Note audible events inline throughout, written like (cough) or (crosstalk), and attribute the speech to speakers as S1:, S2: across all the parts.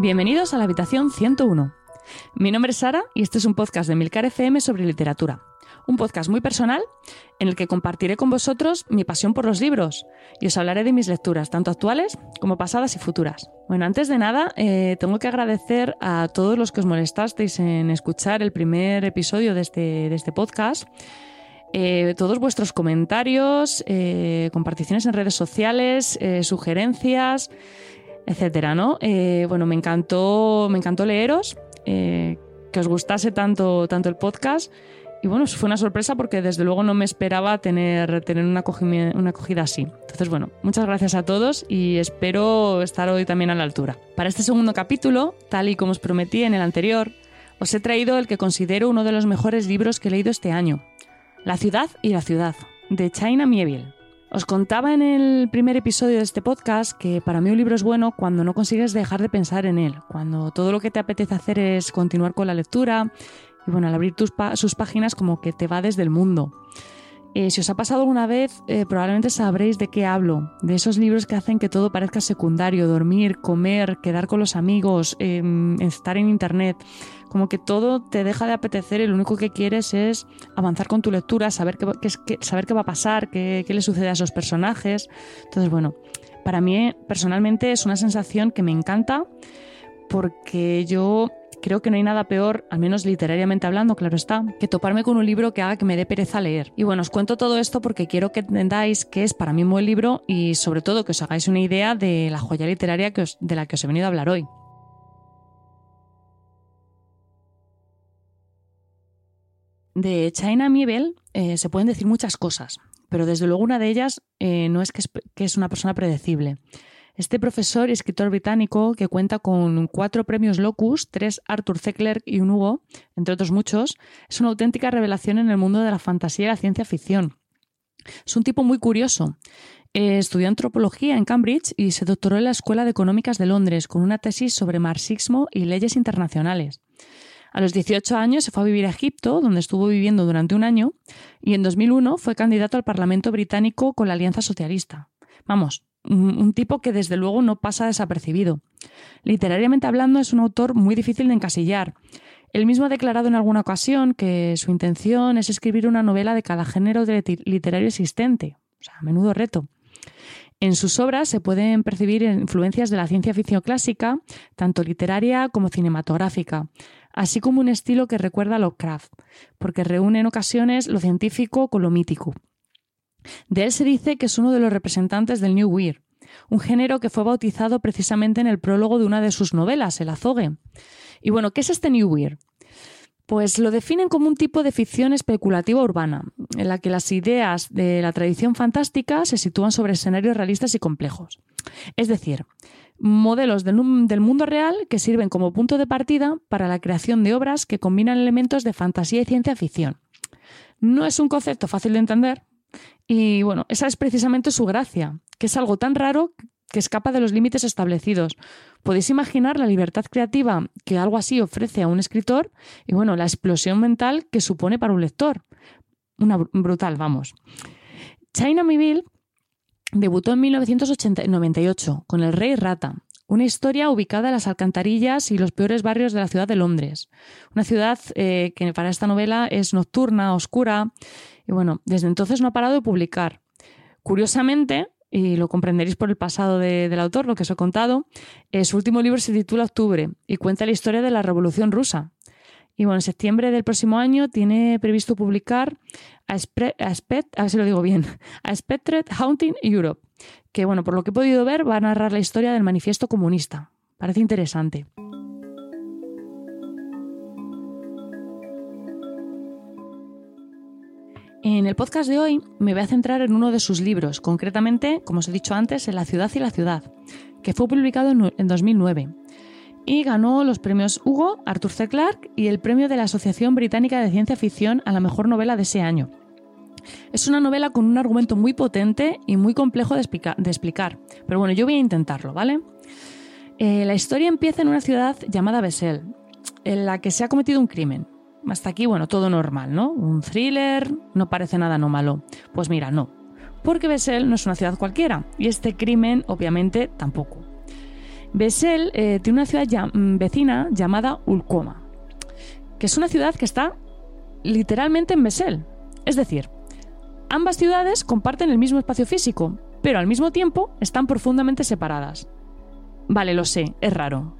S1: Bienvenidos a la habitación 101. Mi nombre es Sara y este es un podcast de Milcar FM sobre literatura. Un podcast muy personal en el que compartiré con vosotros mi pasión por los libros y os hablaré de mis lecturas, tanto actuales como pasadas y futuras. Bueno, antes de nada, eh, tengo que agradecer a todos los que os molestasteis en escuchar el primer episodio de este, de este podcast. Eh, todos vuestros comentarios, eh, comparticiones en redes sociales, sugerencias etcétera, ¿no? Eh, bueno, me encantó, me encantó leeros, eh, que os gustase tanto, tanto el podcast. Y bueno, fue una sorpresa porque desde luego no me esperaba tener, tener una, acogida, una acogida así. Entonces, bueno, muchas gracias a todos y espero estar hoy también a la altura. Para este segundo capítulo, tal y como os prometí en el anterior, os he traído el que considero uno de los mejores libros que he leído este año, La ciudad y la ciudad, de China Mieville. Os contaba en el primer episodio de este podcast que para mí un libro es bueno cuando no consigues dejar de pensar en él, cuando todo lo que te apetece hacer es continuar con la lectura y bueno, al abrir sus páginas como que te va desde el mundo. Eh, si os ha pasado alguna vez, eh, probablemente sabréis de qué hablo, de esos libros que hacen que todo parezca secundario, dormir, comer, quedar con los amigos, em, estar en internet como que todo te deja de apetecer y lo único que quieres es avanzar con tu lectura, saber qué, saber qué va a pasar, qué, qué le sucede a esos personajes. Entonces, bueno, para mí personalmente es una sensación que me encanta porque yo creo que no hay nada peor, al menos literariamente hablando, claro está, que toparme con un libro que haga que me dé pereza leer. Y bueno, os cuento todo esto porque quiero que entendáis que es para mí un buen libro y sobre todo que os hagáis una idea de la joya literaria que de la que os he venido a hablar hoy. De China Miebel eh, se pueden decir muchas cosas, pero desde luego una de ellas eh, no es que, es una persona predecible. Este profesor y escritor británico, que cuenta con cuatro premios Locus, tres Arthur C. Clarke y un Hugo, entre otros muchos, es una auténtica revelación en el mundo de la fantasía y la ciencia ficción. Es un tipo muy curioso. Eh, estudió antropología en Cambridge y se doctoró en la Escuela de Económicas de Londres con una tesis sobre marxismo y leyes internacionales. A los 18 años se fue a vivir a Egipto, donde estuvo viviendo durante un año, y en 2001 fue candidato al Parlamento británico con la Alianza Socialista. Vamos, un tipo que desde luego no pasa desapercibido. Literariamente hablando es un autor muy difícil de encasillar. Él mismo ha declarado en alguna ocasión que su intención es escribir una novela de cada género literario existente. O sea, a menudo reto. En sus obras se pueden percibir influencias de la ciencia ficción clásica, tanto literaria como cinematográfica, así como un estilo que recuerda a Lovecraft, porque reúne en ocasiones lo científico con lo mítico. De él se dice que es uno de los representantes del New Weird, un género que fue bautizado precisamente en el prólogo de una de sus novelas, El Azogue. Y bueno, ¿qué es este New Weird? Pues lo definen como un tipo de ficción especulativa urbana, en la que las ideas de la tradición fantástica se sitúan sobre escenarios realistas y complejos. Es decir, modelos del, mundo real que sirven como punto de partida para la creación de obras que combinan elementos de fantasía y ciencia ficción. No es un concepto fácil de entender y bueno, esa es precisamente su gracia, que es algo tan raro que escapa de los límites establecidos. Podéis imaginar la libertad creativa que algo así ofrece a un escritor y bueno, la explosión mental que supone para un lector. Una brutal, vamos. China Miville Debutó en 1998 con El Rey Rata, una historia ubicada en las alcantarillas y los peores barrios de la ciudad de Londres. Una ciudad eh, que para esta novela es nocturna, oscura, y bueno, desde entonces no ha parado de publicar. Curiosamente, y lo comprenderéis por el pasado del autor, lo que os he contado, eh, su último libro se titula Octubre y cuenta la historia de la Revolución Rusa. Y bueno, en septiembre del próximo año tiene previsto publicar a, a ver si lo digo bien, (laughs) a Spectred Haunting Europe, que bueno, por lo que he podido ver va a narrar la historia del manifiesto comunista. Parece interesante. En el podcast de hoy me voy a centrar en uno de sus libros, concretamente, como os he dicho antes, En la ciudad y la ciudad, que fue publicado en 2009 y ganó los premios Hugo, Arthur C. Clarke y el premio de la Asociación Británica de Ciencia Ficción a la mejor novela de ese año. Es una novela con un argumento muy potente y muy complejo de, explicar, pero bueno, yo voy a intentarlo, ¿vale? Eh, la historia empieza en una ciudad llamada Bessel, en la que se ha cometido un crimen. Hasta aquí, bueno, todo normal, ¿no? Un thriller, no parece nada anómalo. Pues mira, no. Porque Bessel no es una ciudad cualquiera, y este crimen, obviamente, tampoco. Besel eh, tiene una ciudad mm, vecina llamada Ulcoma, que es una ciudad que está literalmente en Besel. Es decir, ambas ciudades comparten el mismo espacio físico, pero al mismo tiempo están profundamente separadas. Vale, lo sé, es raro.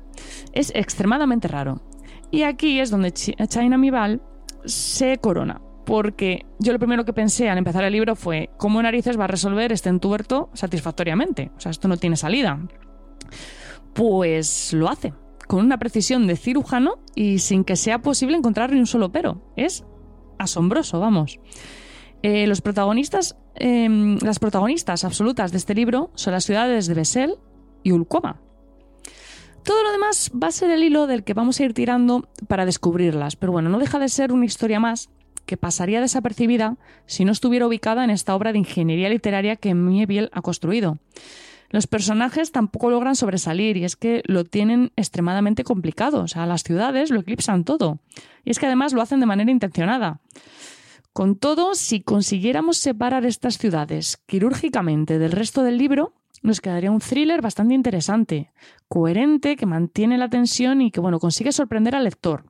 S1: Es extremadamente raro. Y aquí es donde China Mibal se corona. Porque yo lo primero que pensé al empezar el libro fue cómo narices va a resolver este entuerto satisfactoriamente. O sea, esto no tiene salida. Pues lo hace, con una precisión de cirujano y sin que sea posible encontrar ni un solo pero. Es asombroso, vamos. Eh, los protagonistas, em, las protagonistas absolutas de este libro son las ciudades de Besel y Ulcoma. Todo lo demás va a ser el hilo del que vamos a ir tirando para descubrirlas, pero bueno, no deja de ser una historia más que pasaría desapercibida si no estuviera ubicada en esta obra de ingeniería literaria que Miebiel ha construido. Los personajes tampoco logran sobresalir y es que lo tienen extremadamente complicado. O sea, las ciudades lo eclipsan todo. Y es que además lo hacen de manera intencionada. Con todo, si consiguiéramos separar estas ciudades quirúrgicamente del resto del libro, nos quedaría un thriller bastante interesante, coherente, que mantiene la tensión y que bueno, consigue sorprender al lector.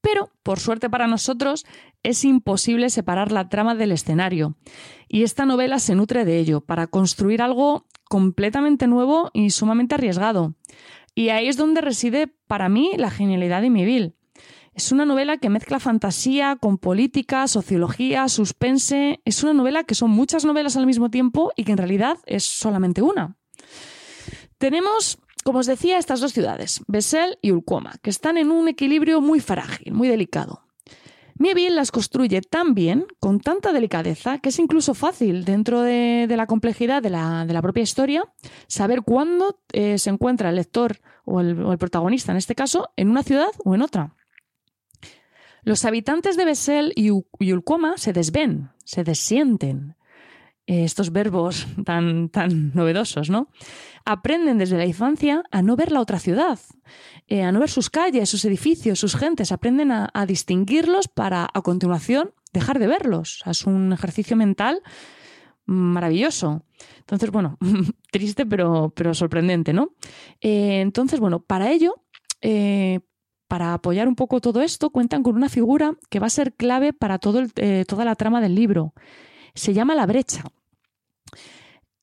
S1: Pero, por suerte para nosotros, es imposible separar la trama del escenario. Y esta novela se nutre de ello, para construir algo completamente nuevo y sumamente arriesgado. Y ahí es donde reside, para mí, la genialidad de Miville. Es una novela que mezcla fantasía con política, sociología, suspense. Es una novela que son muchas novelas al mismo tiempo y que en realidad es solamente una. Tenemos como os decía, estas dos ciudades, Bessel y Ulcoma, que están en un equilibrio muy frágil, muy delicado. Mieville las construye tan bien, con tanta delicadeza, que es incluso fácil, dentro de, la complejidad de la, propia historia, saber cuándo eh, se encuentra el lector o el, protagonista, en este caso, en una ciudad o en otra. Los habitantes de Bessel y, y Ulcoma se desven, se desienten, eh, estos verbos (laughs) tan, tan novedosos, ¿no? Aprenden desde la infancia a no ver la otra ciudad, eh, a no ver sus calles, sus edificios, sus gentes, aprenden a, distinguirlos para a continuación dejar de verlos. es un ejercicio mental maravilloso. Entonces, bueno, (laughs) triste pero, pero sorprendente, ¿no? Eh, entonces, bueno, para ello, para apoyar un poco todo esto, cuentan con una figura que va a ser clave para todo toda la trama del libro. Se llama la brecha.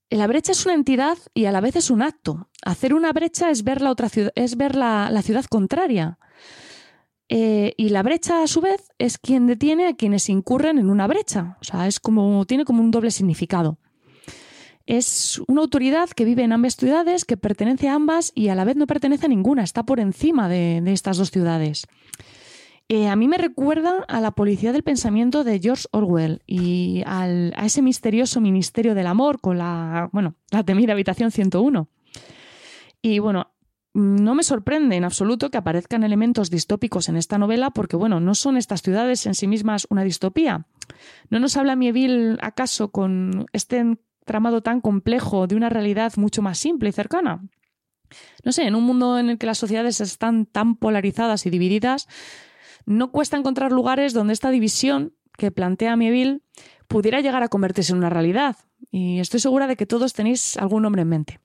S1: La brecha es una entidad y a la vez es un acto. Hacer una brecha es ver la otra ciudad, es ver la, ciudad contraria. Eh, y la brecha, a su vez, es quien detiene a quienes incurren en una brecha. O sea, es como, tiene como un doble significado. Es una autoridad que vive en ambas ciudades, que pertenece a ambas y a la vez no pertenece a ninguna, está por encima de estas dos ciudades. Eh, a mí me recuerda a la policía del pensamiento de George Orwell y a ese misterioso ministerio del amor con la, bueno, la temida habitación 101. Y bueno, no me sorprende en absoluto que aparezcan elementos distópicos en esta novela porque, bueno, no son estas ciudades en sí mismas una distopía. ¿No nos habla Mieville acaso con este tramado tan complejo de una realidad mucho más simple y cercana? No sé, en un mundo en el que las sociedades están tan polarizadas y divididas, no cuesta encontrar lugares donde esta división que plantea Mieville pudiera llegar a convertirse en una realidad. Y estoy segura de que todos tenéis algún nombre en mente.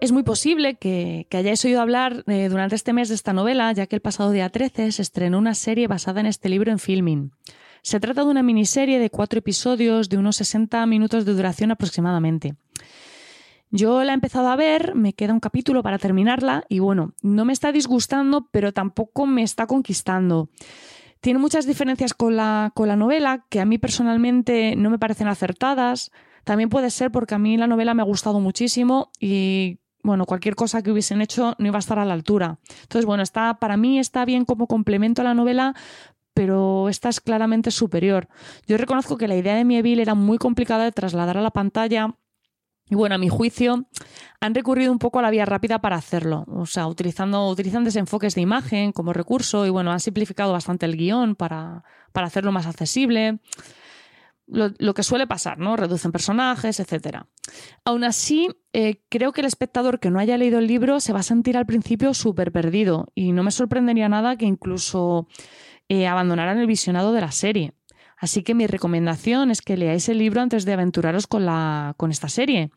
S1: Es muy posible que, hayáis oído hablar eh, durante este mes de esta novela, ya que el pasado día 13 se estrenó una serie basada en este libro en filming. Se trata de una miniserie de cuatro episodios de unos 60 minutos de duración aproximadamente. Yo la he empezado a ver, me queda un capítulo para terminarla y bueno, no me está disgustando, pero tampoco me está conquistando. Tiene muchas diferencias con la, con la novela que a mí personalmente no me parecen acertadas. También puede ser porque a mí la novela me ha gustado muchísimo y bueno, cualquier cosa que hubiesen hecho no iba a estar a la altura. Entonces, bueno, está, para mí está bien como complemento a la novela, pero esta es claramente superior. Yo reconozco que la idea de Mieville era muy complicada de trasladar a la pantalla. Y bueno, a mi juicio, han recurrido un poco a la vía rápida para hacerlo. O sea, utilizando, utilizan desenfoques de imagen como recurso y bueno, han simplificado bastante el guion para, para hacerlo más accesible. Lo, que suele pasar, ¿no? Reducen personajes, etc. Aún así, eh, creo que el espectador que no haya leído el libro se va a sentir al principio súper perdido y no me sorprendería nada que incluso eh, abandonaran el visionado de la serie. Así que mi recomendación es que leáis el libro antes de aventuraros con, la, con esta serie.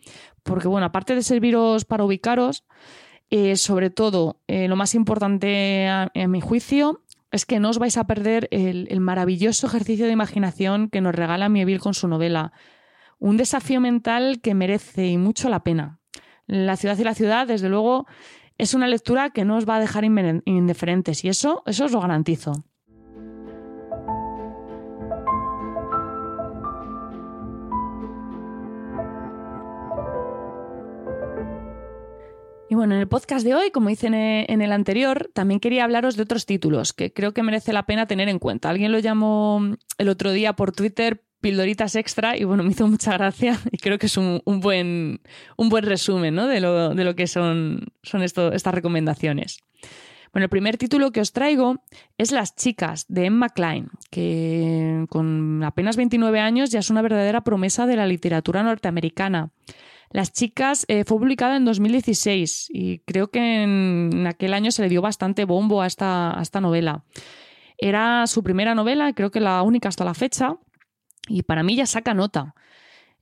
S1: Porque, bueno, aparte de serviros para ubicaros, eh, sobre todo, lo más importante en mi juicio es que no os vais a perder el, maravilloso ejercicio de imaginación que nos regala Mieville con su novela. Un desafío mental que merece y mucho la pena. La ciudad y la ciudad, desde luego, es una lectura que no os va a dejar indiferentes y eso, eso os lo garantizo. Bueno, en el podcast de hoy, como hice en el anterior, también quería hablaros de otros títulos que creo que merece la pena tener en cuenta. Alguien lo llamó el otro día por Twitter pildoritas extra y bueno, (laughs) me hizo mucha gracia y creo que es un, buen, un buen resumen de, lo, de, lo, que son, son estas recomendaciones. Bueno, el primer título que os traigo es Las chicas de Emma Klein, que con apenas 29 años ya es una verdadera promesa de la literatura norteamericana. Las chicas eh, fue publicada en 2016 y creo que en, aquel año se le dio bastante bombo a esta, novela. Era su primera novela, creo que la única hasta la fecha, y para mí ya saca nota.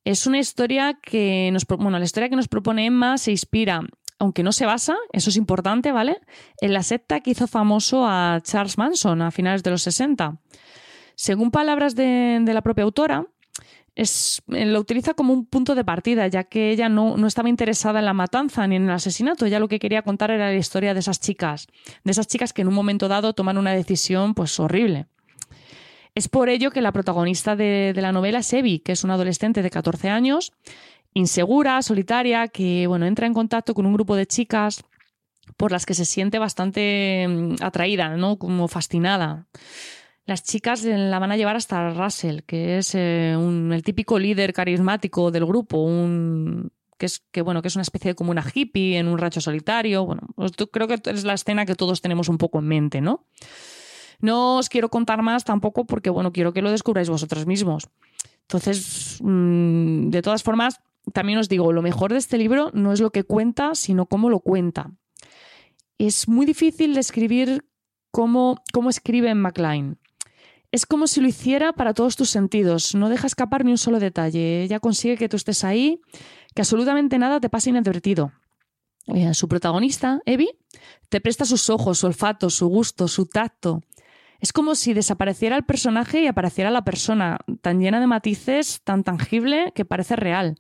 S1: Es una historia que nos, bueno, la historia que nos propone Emma se inspira, aunque no se basa, eso es importante, ¿vale? En la secta que hizo famoso a Charles Manson a finales de los 60. Según palabras de la propia autora, eh, lo utiliza como un punto de partida, ya que ella no, no, estaba interesada en la matanza ni en el asesinato. Ella lo que quería contar era la historia de esas chicas, de esas chicas que en un momento dado toman una decisión pues horrible. Es por ello que la protagonista de, la novela es Evie, que es una adolescente de 14 años, insegura, solitaria, que bueno, entra en contacto con un grupo de chicas por las que se siente bastante mm, atraída, ¿no? como fascinada las chicas la van a llevar hasta Russell, que es eh, el típico líder carismático del grupo, un, que es que bueno que es una especie de como una hippie en un racho solitario. Bueno, pues creo que es la escena que todos tenemos un poco en mente, ¿no? No os quiero contar más tampoco porque bueno quiero que lo descubráis vosotros mismos. Entonces, mm, de todas formas, también os digo, lo mejor de este libro no es lo que cuenta, sino cómo lo cuenta. Es muy difícil describir cómo, cómo escribe en McLean. Es como si lo hiciera para todos tus sentidos, no deja escapar ni un solo detalle. Ella consigue que tú estés ahí, que absolutamente nada te pase inadvertido. Eh, su protagonista, Evie, te presta sus ojos, su olfato, su gusto, su tacto. Es como si desapareciera el personaje y apareciera la persona, tan llena de matices, tan tangible que parece real.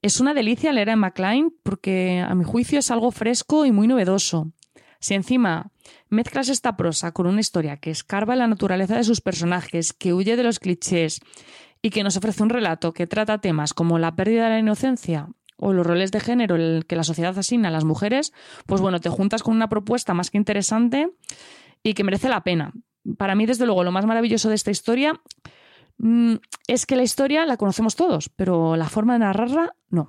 S1: Es una delicia leer a McLean porque, a mi juicio, es algo fresco y muy novedoso. Si encima mezclas esta prosa con una historia que escarba la naturaleza de sus personajes, que huye de los clichés y que nos ofrece un relato que trata temas como la pérdida de la inocencia o los roles de género que la sociedad asigna a las mujeres, pues bueno, te juntas con una propuesta más que interesante y que merece la pena. Para mí, desde luego, lo más maravilloso de esta historia mm, es que la historia la conocemos todos, pero la forma de narrarla no.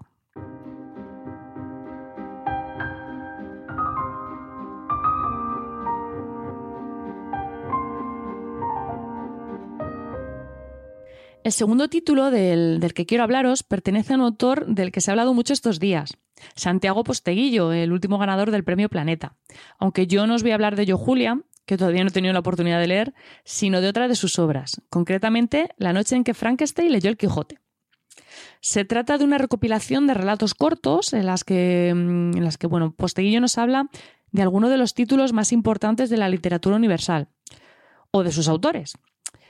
S1: El segundo título del, que quiero hablaros pertenece a un autor del que se ha hablado mucho estos días, Santiago Posteguillo, el último ganador del Premio Planeta. Aunque yo no os voy a hablar de Yo Julia, que todavía no he tenido la oportunidad de leer, sino de otra de sus obras, concretamente La noche en que Frankenstein leyó el Quijote. Se trata de una recopilación de relatos cortos en las que, en las que bueno, Posteguillo nos habla de algunos de los títulos más importantes de la literatura universal, o de sus autores.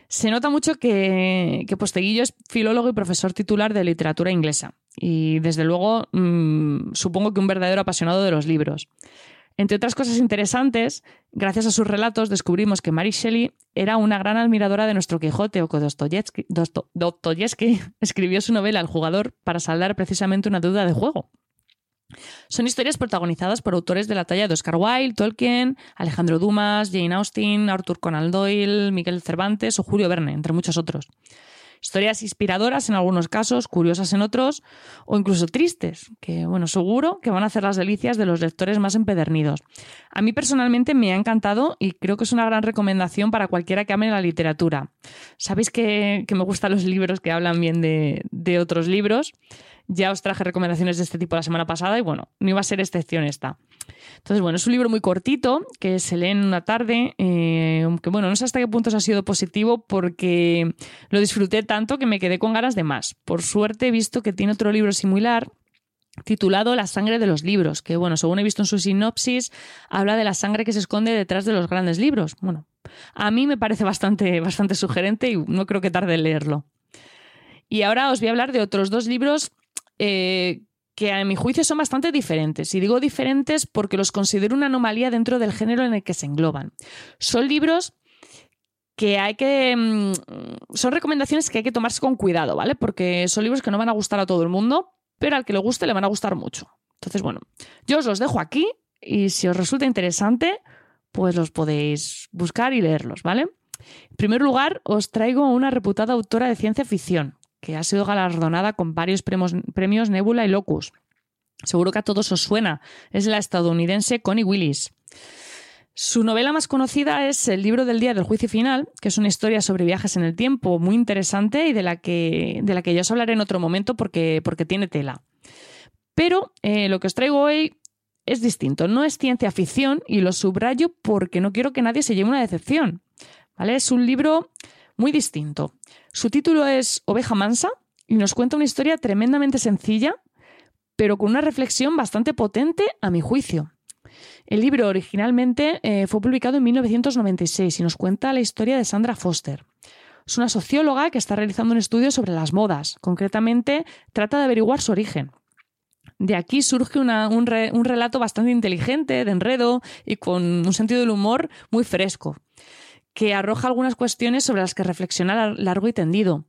S1: Se nota mucho que, Posteguillo es filólogo y profesor titular de literatura inglesa y desde luego mm, supongo que un verdadero apasionado de los libros. Entre otras cosas interesantes, gracias a sus relatos descubrimos que Mary Shelley era una gran admiradora de nuestro Quijote o que Dostoyevsky (laughs) escribió su novela El jugador para saldar precisamente una duda de juego. Son historias protagonizadas por autores de la talla de Oscar Wilde, Tolkien, Alejandro Dumas, Jane Austen, Arthur Conan Doyle, Miguel Cervantes o Julio Verne, entre muchos otros. Historias inspiradoras en algunos casos, curiosas en otros, o incluso tristes, que bueno, seguro que van a hacer las delicias de los lectores más empedernidos. A mí personalmente me ha encantado y creo que es una gran recomendación para cualquiera que ame la literatura. Sabéis que, me gustan los libros que hablan bien de, de otros libros. Ya os traje recomendaciones de este tipo la semana pasada y bueno, no iba a ser excepción esta. Entonces, bueno, es un libro muy cortito que se lee en una tarde, eh, bueno, no sé hasta qué punto ha sido positivo porque lo disfruté tanto que me quedé con ganas de más. Por suerte he visto que tiene otro libro similar titulado La sangre de los libros, que bueno, según he visto en su sinopsis, habla de la sangre que se esconde detrás de los grandes libros. Bueno, a mí me parece bastante, bastante sugerente y no creo que tarde en leerlo. Y ahora os voy a hablar de otros dos libros eh, que a mi juicio son bastante diferentes. Y digo diferentes porque los considero una anomalía dentro del género en el que se engloban. Son libros que hay que... Mm, son recomendaciones que hay que tomarse con cuidado, ¿vale? Porque son libros que no van a gustar a todo el mundo, pero al que le guste le van a gustar mucho. Entonces, bueno, yo os los dejo aquí y si os resulta interesante, pues los podéis buscar y leerlos, ¿vale? En primer lugar, os traigo una reputada autora de ciencia ficción, que ha sido galardonada con varios premios, Nebula y Locus. Seguro que a todos os suena. Es la estadounidense Connie Willis. Su novela más conocida es El libro del día del juicio final, que es una historia sobre viajes en el tiempo muy interesante y de la que, de la que ya os hablaré en otro momento porque, porque tiene tela. Pero eh, lo que os traigo hoy es distinto. No es ciencia ficción y lo subrayo porque no quiero que nadie se lleve una decepción. ¿vale? Es un libro muy distinto. Su título es Oveja Mansa y nos cuenta una historia tremendamente sencilla, pero con una reflexión bastante potente a mi juicio. El libro originalmente eh, fue publicado en 1996 y nos cuenta la historia de Sandra Foster. Es una socióloga que está realizando un estudio sobre las modas. Concretamente, trata de averiguar su origen. De aquí surge un, un, relato bastante inteligente, de enredo y con un sentido del humor muy fresco que arroja algunas cuestiones sobre las que reflexiona largo y tendido.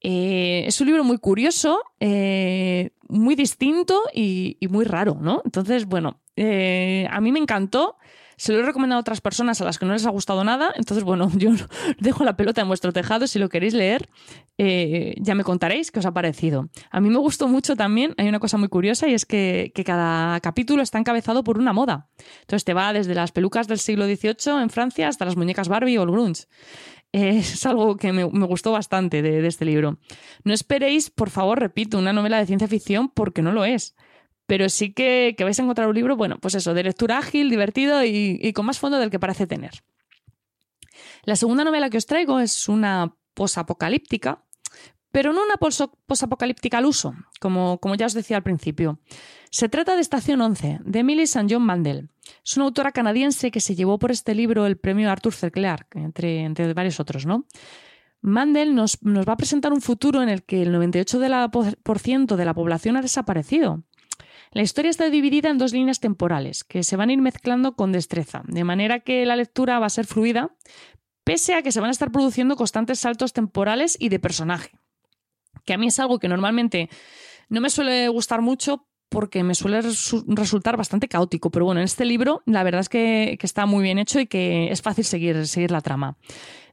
S1: Eh, es un libro muy curioso, eh, muy distinto y, muy raro, ¿no? Entonces, bueno, eh, a mí me encantó. Se lo he recomendado a otras personas a las que no les ha gustado nada. Entonces, bueno, (laughs) yo dejo la pelota en vuestro tejado. Si lo queréis leer, eh, ya me contaréis qué os ha parecido. A mí me gustó mucho también. Hay una cosa muy curiosa y es que, cada capítulo está encabezado por una moda. Entonces, te va desde las pelucas del siglo XVIII en Francia hasta las muñecas Barbie o el grunge. es algo que me, gustó bastante de, este libro. No esperéis, por favor, repito, una novela de ciencia ficción porque no lo es pero sí que, vais a encontrar un libro, bueno, pues eso, de lectura ágil, divertido y, con más fondo del que parece tener. La segunda novela que os traigo es una posapocalíptica, pero no una posapocalíptica al uso, como, como ya os decía al principio. Se trata de Estación 11, de Emily St. John Mandel. Es una autora canadiense que se llevó por este libro el premio Arthur C. Clarke, entre, entre varios otros, ¿no? Mandel nos, nos, va a presentar un futuro en el que el 98% de la población ha desaparecido la historia está dividida en dos líneas temporales que se van a ir mezclando con destreza, de manera que la lectura va a ser fluida, pese a que se van a estar produciendo constantes saltos temporales y de personaje. Que a mí es algo que normalmente no me suele gustar mucho porque me suele resultar bastante caótico. Pero bueno, en este libro la verdad es que, que, está muy bien hecho y que es fácil seguir, seguir la trama.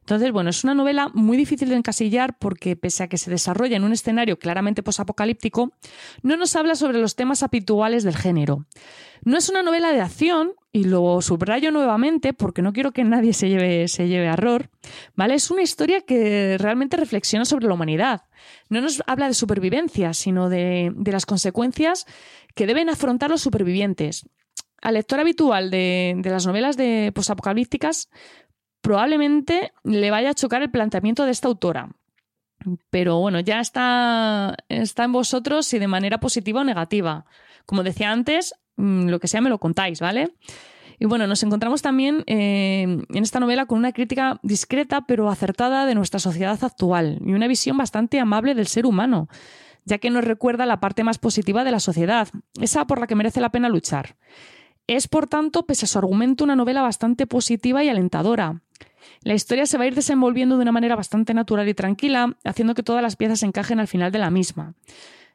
S1: Entonces, bueno, es una novela muy difícil de encasillar porque, pese a que se desarrolla en un escenario claramente posapocalíptico, no nos habla sobre los temas habituales del género. No es una novela de acción, y lo subrayo nuevamente porque no quiero que nadie se lleve, se lleve error, ¿vale? Es una historia que realmente reflexiona sobre la humanidad. No nos habla de supervivencia, sino de, de las consecuencias que deben afrontar los supervivientes. Al lector habitual de, de las novelas de posapocalípticas probablemente le vaya a chocar el planteamiento de esta autora. Pero bueno, ya está, está en vosotros si de manera positiva o negativa. Como decía antes, mm, lo que sea me lo contáis, ¿vale? Y bueno, nos encontramos también eh, en esta novela con una crítica discreta pero acertada de nuestra sociedad actual y una visión bastante amable del ser humano, ya que nos recuerda la parte más positiva de la sociedad, esa por la que merece la pena luchar. Es, por tanto, pese a su argumento, una novela bastante positiva y alentadora. La historia se va a ir desenvolviendo de una manera bastante natural y tranquila, haciendo que todas las piezas encajen al final de la misma.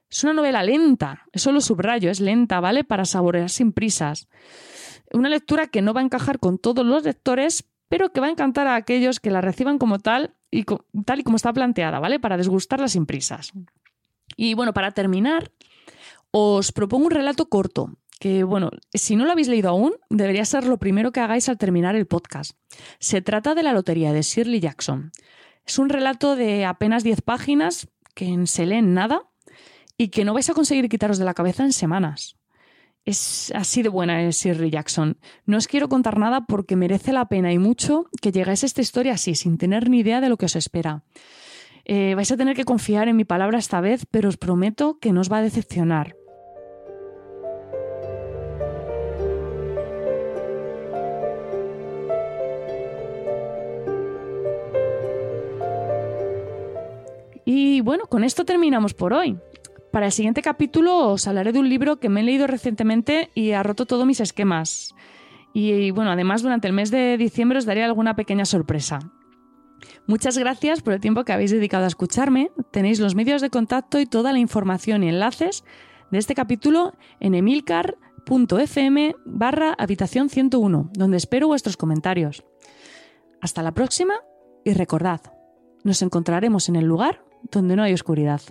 S1: Es una novela lenta, eso lo subrayo, es lenta, ¿vale? Para saborear sin prisas. Una lectura que no va a encajar con todos los lectores, pero que va a encantar a aquellos que la reciban como tal y tal y como está planteada, ¿vale? Para desgustarla sin prisas. Y bueno, para terminar, os propongo un relato corto, que bueno, si no lo habéis leído aún, debería ser lo primero que hagáis al terminar el podcast. Se trata de la lotería de Shirley Jackson. Es un relato de apenas 10 páginas que se lee en nada y que no vais a conseguir quitaros de la cabeza en semanas. Es así de buena es Shirley Jackson. No os quiero contar nada porque merece la pena y mucho que llegáis a esta historia así, sin tener ni idea de lo que os espera. Eh, vais a tener que confiar en mi palabra esta vez, pero os prometo que no os va a decepcionar. Y bueno, con esto terminamos por hoy. Para el siguiente capítulo os hablaré de un libro que me he leído recientemente y ha roto todos mis esquemas. Y bueno, además durante el mes de diciembre os daré alguna pequeña sorpresa. Muchas gracias por el tiempo que habéis dedicado a escucharme. Tenéis los medios de contacto y toda la información y enlaces de este capítulo en emilcar.fm barra habitación 101, donde espero vuestros comentarios. Hasta la próxima y recordad, nos encontraremos en el lugar donde no hay oscuridad.